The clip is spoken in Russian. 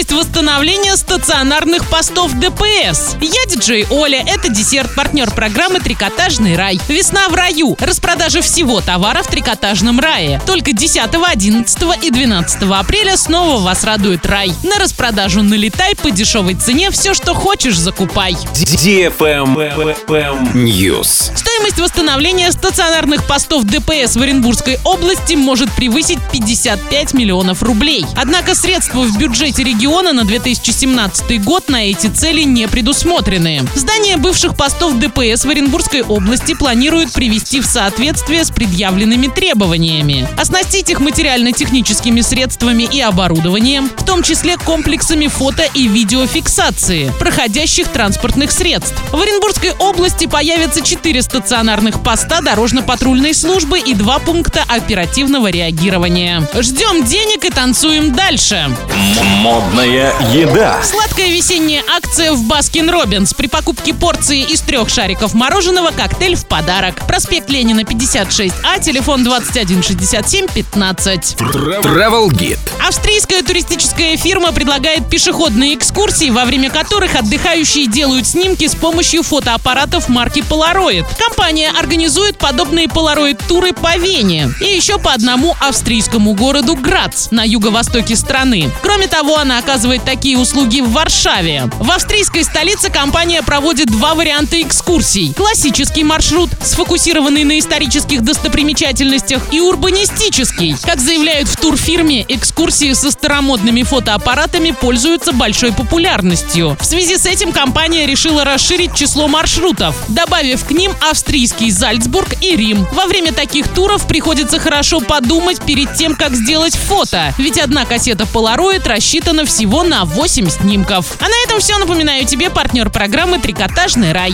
Стоимость восстановления стационарных постов ДПС. Я диджей Оля. Это десерт, партнер программы «Трикотажный рай». Весна в раю. Распродажа всего товара в «Трикотажном рае». Только 10, 11 и 12 апреля снова вас радует рай. На распродажу налетай по дешевой цене. Все, что хочешь, закупай. News. Стоимость восстановления стационарных постов ДПС в Оренбургской области может превысить 55 миллионов рублей. Однако средства в бюджете региона на 2017 год на эти цели не предусмотрены. Здание бывших постов ДПС в Оренбургской области планируют привести в соответствие с предъявленными требованиями. Оснастить их материально-техническими средствами и оборудованием, в том числе комплексами фото и видеофиксации проходящих транспортных средств. В Оренбургской области появятся 4 стационарных поста дорожно-патрульной службы и два пункта оперативного реагирования. Ждем денег и танцуем дальше. Модная еда. Сладкая весенняя акция в Baskin Robbins. При покупке порции из трех шариков мороженого коктейль в подарок. Проспект Ленина, 56А, телефон 2167 15. Travel Guide. Австрийская туристическая фирма предлагает пешеходные экскурсии, во время которых отдыхающие делают снимки с помощью фотоаппаратов марки Polaroid. Компания организует подобные Polaroid-туры по Вене и еще по одному австрийскому городу Грац на юго-востоке страны. Кроме того, она оказывает такие услуги в Варшаве. В австрийской столице компания проводит два варианта экскурсий. Классический маршрут, сфокусированный на исторических достопримечательностях, и урбанистический. Как заявляют в турфирме, экскурсии со старомодными фотоаппаратами пользуются большой популярностью. В связи с этим компания решила расширить число маршрутов, добавив к ним австрийский Зальцбург и Рим. Во время таких туров приходится хорошо подумать перед тем, как сделать фото, ведь одна кассета Polaroid рассчитана всего на 8 снимков. А на этом все. Напоминаю тебе партнер программы «Трикотажный рай».